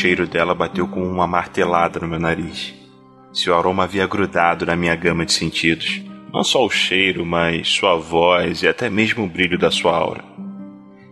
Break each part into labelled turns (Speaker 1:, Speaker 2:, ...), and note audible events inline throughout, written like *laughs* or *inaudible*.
Speaker 1: cheiro dela bateu com uma martelada no meu nariz. Seu aroma havia grudado na minha gama de sentidos. Não só o cheiro, mas sua voz e até mesmo o brilho da sua aura.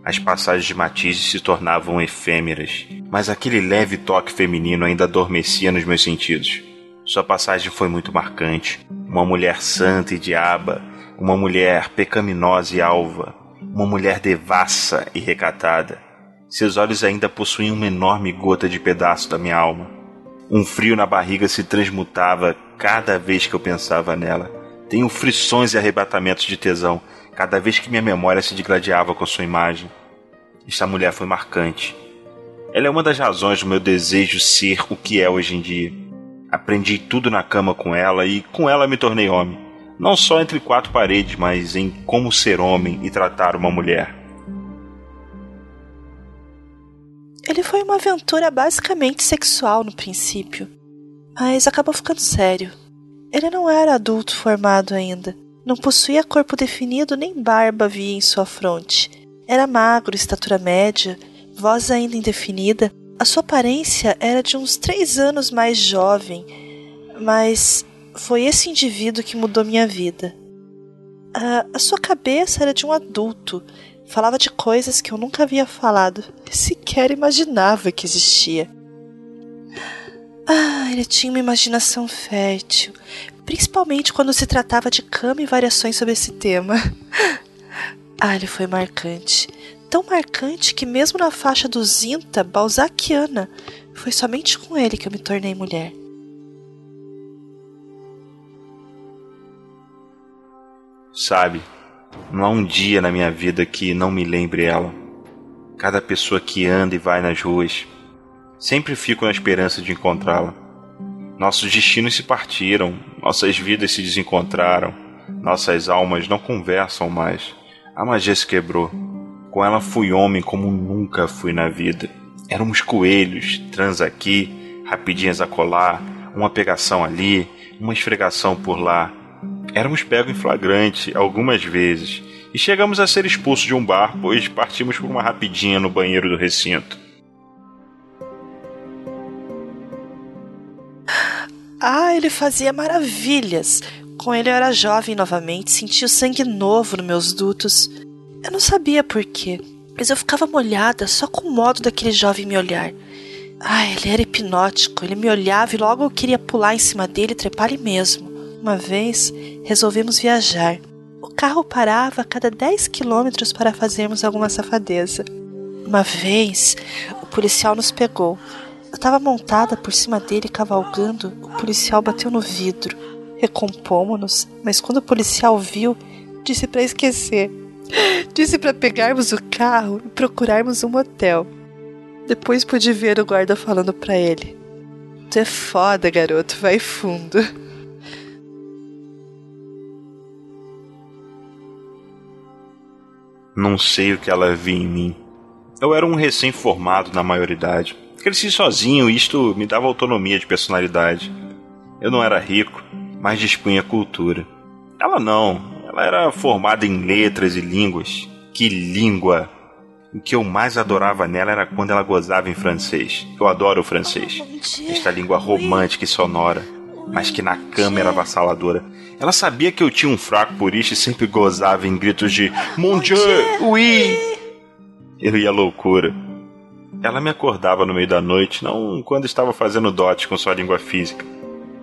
Speaker 1: As passagens de matizes se tornavam efêmeras, mas aquele leve toque feminino ainda adormecia nos meus sentidos. Sua passagem foi muito marcante. Uma mulher santa e diaba, uma mulher pecaminosa e alva, uma mulher devassa e recatada. Seus olhos ainda possuíam uma enorme gota de pedaço da minha alma. Um frio na barriga se transmutava cada vez que eu pensava nela. Tenho frições e arrebatamentos de tesão cada vez que minha memória se digladiava com sua imagem. Esta mulher foi marcante. Ela é uma das razões do meu desejo ser o que é hoje em dia. Aprendi tudo na cama com ela e com ela me tornei homem. Não só entre quatro paredes, mas em como ser homem e tratar uma mulher.
Speaker 2: Ele foi uma aventura basicamente sexual no princípio, mas acabou ficando sério. Ele não era adulto formado ainda. Não possuía corpo definido nem barba havia em sua fronte. Era magro, estatura média, voz ainda indefinida. A sua aparência era de uns três anos mais jovem, mas foi esse indivíduo que mudou minha vida. A, a sua cabeça era de um adulto. Falava de coisas que eu nunca havia falado, sequer imaginava que existia. Ah, ele tinha uma imaginação fértil, principalmente quando se tratava de cama e variações sobre esse tema. *laughs* Ah, ele foi marcante. Tão marcante que, mesmo na faixa do Zinta balzaquiana, foi somente com ele que eu me tornei mulher.
Speaker 1: Sabe, não há um dia na minha vida que não me lembre ela. Cada pessoa que anda e vai nas ruas, sempre fico na esperança de encontrá-la. Nossos destinos se partiram, nossas vidas se desencontraram, nossas almas não conversam mais. A magia se quebrou. Com ela fui homem como nunca fui na vida. Éramos coelhos, trans aqui, rapidinhas a colar, uma pegação ali, uma esfregação por lá. Éramos pegos em flagrante algumas vezes e chegamos a ser expulsos de um bar, pois partimos por uma rapidinha no banheiro do recinto.
Speaker 2: Ah, ele fazia maravilhas. Com ele eu era jovem novamente, sentia o sangue novo nos meus dutos. Eu não sabia por quê, mas eu ficava molhada só com o modo daquele jovem me olhar. Ah, ele era hipnótico, ele me olhava e logo eu queria pular em cima dele e trepar ali mesmo. Uma vez resolvemos viajar. O carro parava a cada 10 quilômetros para fazermos alguma safadeza. Uma vez, o policial nos pegou. Eu estava montada por cima dele cavalgando. O policial bateu no vidro. Recompomos-nos, mas quando o policial viu, disse para esquecer. *gasps* Disse para pegarmos o carro e procurarmos um motel. Depois pude ver o guarda falando para ele: Tu é foda, garoto, vai fundo. *laughs*
Speaker 1: Não sei o que ela via em mim. Eu era um recém-formado na maioridade. Cresci sozinho e isto me dava autonomia de personalidade. Eu não era rico, mas dispunha cultura. Ela não, ela era formada em letras e línguas. Que língua! O que eu mais adorava nela era quando ela gozava em francês. Eu adoro o francês. Esta língua romântica e sonora, mas que na cama era avassaladora. Ela sabia que eu tinha um fraco por isso e sempre gozava em gritos de Mon Dieu, oui! Eu ia loucura. Ela me acordava no meio da noite, não quando estava fazendo dote com sua língua física.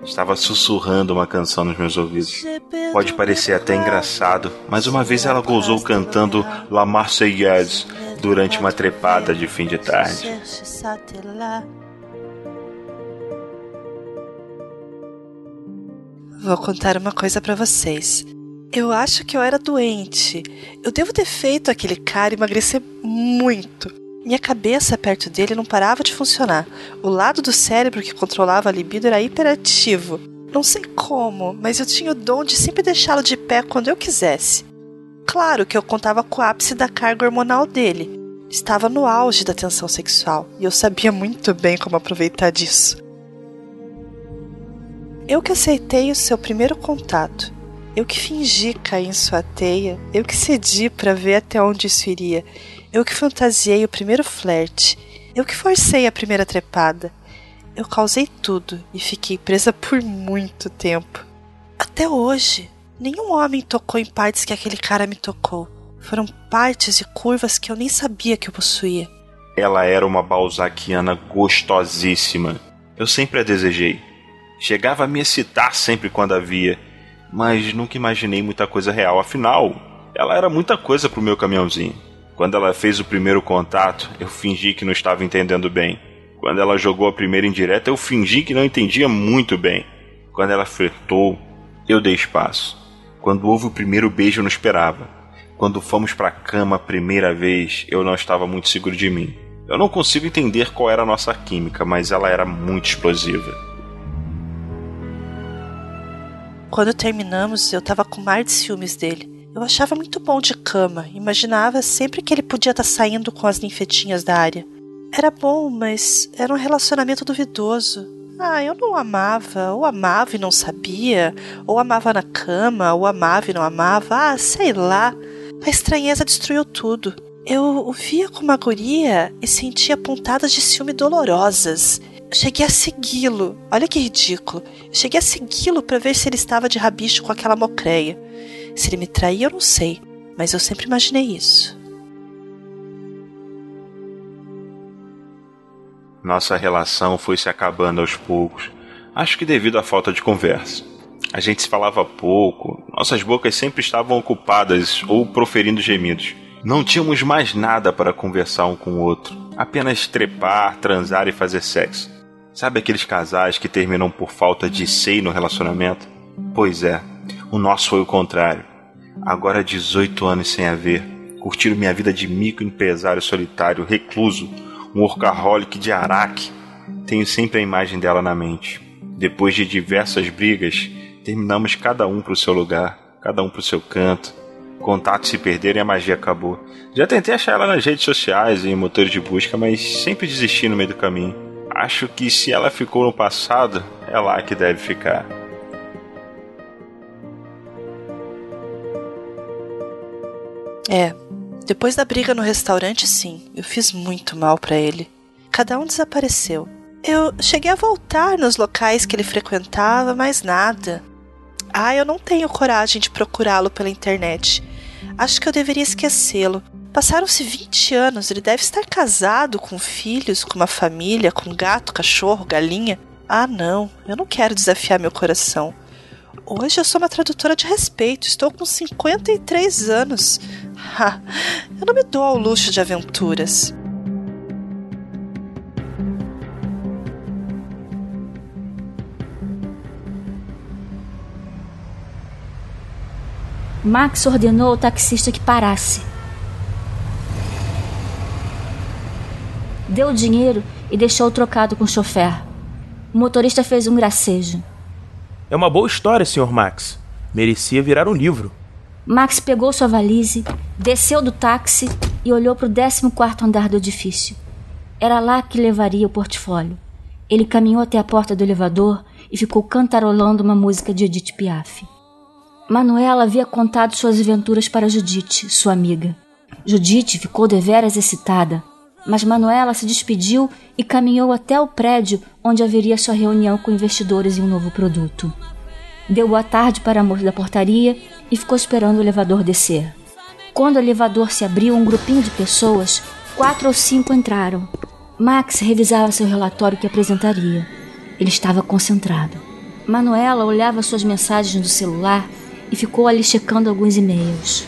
Speaker 1: Estava sussurrando uma canção nos meus ouvidos. Pode parecer até engraçado, mas uma vez ela gozou cantando La Marseillaise durante uma trepada de fim de tarde.
Speaker 2: Vou contar uma coisa para vocês. Eu acho que eu era doente. Eu devo ter feito aquele cara emagrecer muito. Minha cabeça perto dele não parava de funcionar. O lado do cérebro que controlava a libido era hiperativo. Não sei como, mas eu tinha o dom de sempre deixá-lo de pé quando eu quisesse. Claro que eu contava com o ápice da carga hormonal dele. Estava no auge da tensão sexual e eu sabia muito bem como aproveitar disso. Eu que aceitei o seu primeiro contato. Eu que fingi cair em sua teia. Eu que cedi para ver até onde isso iria. Eu que fantasiei o primeiro flerte. Eu que forcei a primeira trepada. Eu causei tudo e fiquei presa por muito tempo. Até hoje, nenhum homem tocou em partes que aquele cara me tocou. Foram partes e curvas que eu nem sabia que eu possuía.
Speaker 1: Ela era uma balzaquiana gostosíssima. Eu sempre a desejei. Chegava a me excitar sempre quando a via, mas nunca imaginei muita coisa real. Afinal, ela era muita coisa pro meu caminhãozinho. Quando ela fez o primeiro contato, eu fingi que não estava entendendo bem. Quando ela jogou a primeira indireta, eu fingi que não entendia muito bem. Quando ela flertou, eu dei espaço. Quando houve o primeiro beijo, eu não esperava. Quando fomos para a cama a primeira vez, eu não estava muito seguro de mim. Eu não consigo entender qual era a nossa química, mas ela era muito explosiva.
Speaker 2: Quando terminamos, eu tava com mar de ciúmes dele. Eu achava muito bom de cama, imaginava sempre que ele podia estar tá saindo com as ninfetinhas da área. Era bom, mas era um relacionamento duvidoso. Ah, eu não amava, ou amava e não sabia, ou amava na cama, ou amava e não amava, ah, sei lá. A estranheza destruiu tudo. Eu o via com uma guria e sentia pontadas de ciúme dolorosas cheguei a segui-lo. Olha que ridículo. Cheguei a segui-lo para ver se ele estava de rabicho com aquela mocreia. Se ele me traía, eu não sei, mas eu sempre imaginei isso.
Speaker 1: Nossa relação foi se acabando aos poucos. Acho que devido à falta de conversa. A gente se falava pouco, nossas bocas sempre estavam ocupadas ou proferindo gemidos. Não tínhamos mais nada para conversar um com o outro, apenas trepar, transar e fazer sexo. Sabe aqueles casais que terminam por falta de seio no relacionamento? Pois é, o nosso foi o contrário. Agora 18 anos sem haver, curtindo minha vida de mico empresário solitário, recluso, um workaholic de Araque. Tenho sempre a imagem dela na mente. Depois de diversas brigas, terminamos cada um para o seu lugar, cada um para o seu canto. Contatos se perderam e a magia acabou. Já tentei achar ela nas redes sociais e em motores de busca, mas sempre desisti no meio do caminho. Acho que se ela ficou no passado, é lá que deve ficar.
Speaker 2: É, depois da briga no restaurante, sim, eu fiz muito mal para ele. Cada um desapareceu. Eu cheguei a voltar nos locais que ele frequentava, mas nada. Ah, eu não tenho coragem de procurá-lo pela internet. Acho que eu deveria esquecê-lo. Passaram-se 20 anos, ele deve estar casado, com filhos, com uma família, com gato, cachorro, galinha. Ah, não, eu não quero desafiar meu coração. Hoje eu sou uma tradutora de respeito, estou com 53 anos. *laughs* Ha, eu não me dou ao luxo de aventuras.
Speaker 3: Max ordenou ao taxista que parasse deu o dinheiro e deixou o trocado com o chofer. O motorista fez um gracejo.
Speaker 4: É uma boa história, Sr. Max. Merecia virar um livro.
Speaker 3: Max pegou sua valise, desceu do táxi e olhou para o 14 andar do edifício. Era lá que levaria o portfólio. Ele caminhou até a porta do elevador e ficou cantarolando uma música de Edith Piaf. Manuela havia contado suas aventuras para Judite, sua amiga. Judite ficou deveras excitada mas Manuela se despediu e caminhou até o prédio onde haveria sua reunião com investidores em um novo produto. Deu boa tarde para a moça da portaria e ficou esperando o elevador descer. Quando o elevador se abriu, um grupinho de pessoas, quatro ou cinco entraram. Max revisava seu relatório que apresentaria. Ele estava concentrado. Manuela olhava suas mensagens do celular e ficou ali checando alguns e-mails.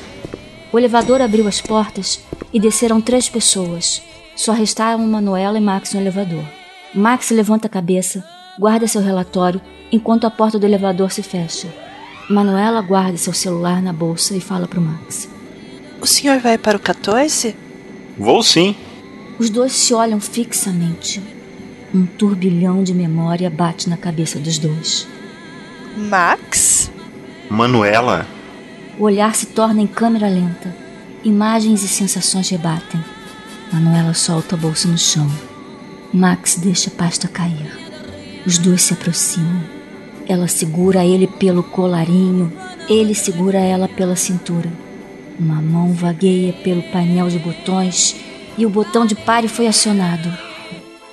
Speaker 3: O elevador abriu as portas e desceram três pessoas, só restaram Manuela e Max no elevador. Max levanta a cabeça, guarda seu relatório enquanto a porta do elevador se fecha. Manuela guarda seu celular na bolsa e fala para o Max.
Speaker 2: O senhor vai para o 14?
Speaker 1: Vou sim.
Speaker 3: Os dois se olham fixamente. Um turbilhão de memória bate na cabeça dos dois.
Speaker 2: Max?
Speaker 1: Manuela?
Speaker 3: O olhar se torna em câmera lenta. Imagens e sensações rebatem. Manuela solta a bolsa no chão. Max deixa a pasta cair. Os dois se aproximam. Ela segura ele pelo colarinho, ele segura ela pela cintura. Uma mão vagueia pelo painel de botões e o botão de pare foi acionado.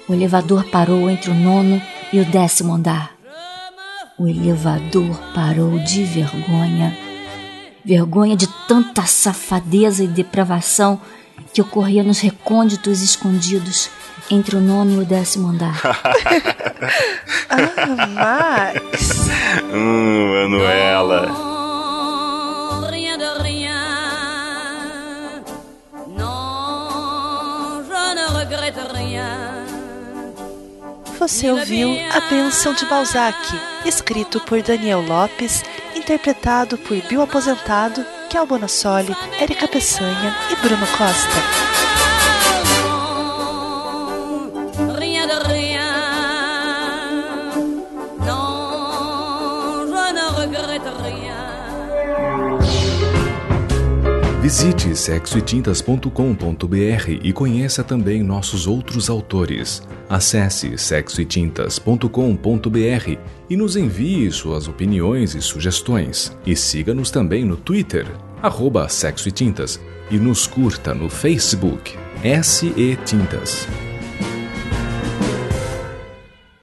Speaker 3: O elevador parou entre o nono e o décimo andar. O elevador parou de vergonha. Vergonha de tanta safadeza e depravação que ocorria nos recônditos escondidos entre o nono e o décimo andar. *laughs*
Speaker 2: ah, Max!
Speaker 1: hum, Manuela.
Speaker 2: Você ouviu A Bênção de Balzac, escrito por Daniel Lopes, interpretado por Bill Aposentado, Kel Bonassoli, Érica Peçanha e Bruno Costa.
Speaker 5: Visite sexoetintas.com.br e conheça também nossos outros autores. Acesse sexoetintas.com.br e nos envie suas opiniões e sugestões. E siga-nos também no Twitter, arroba e e nos curta no Facebook, SE Tintas.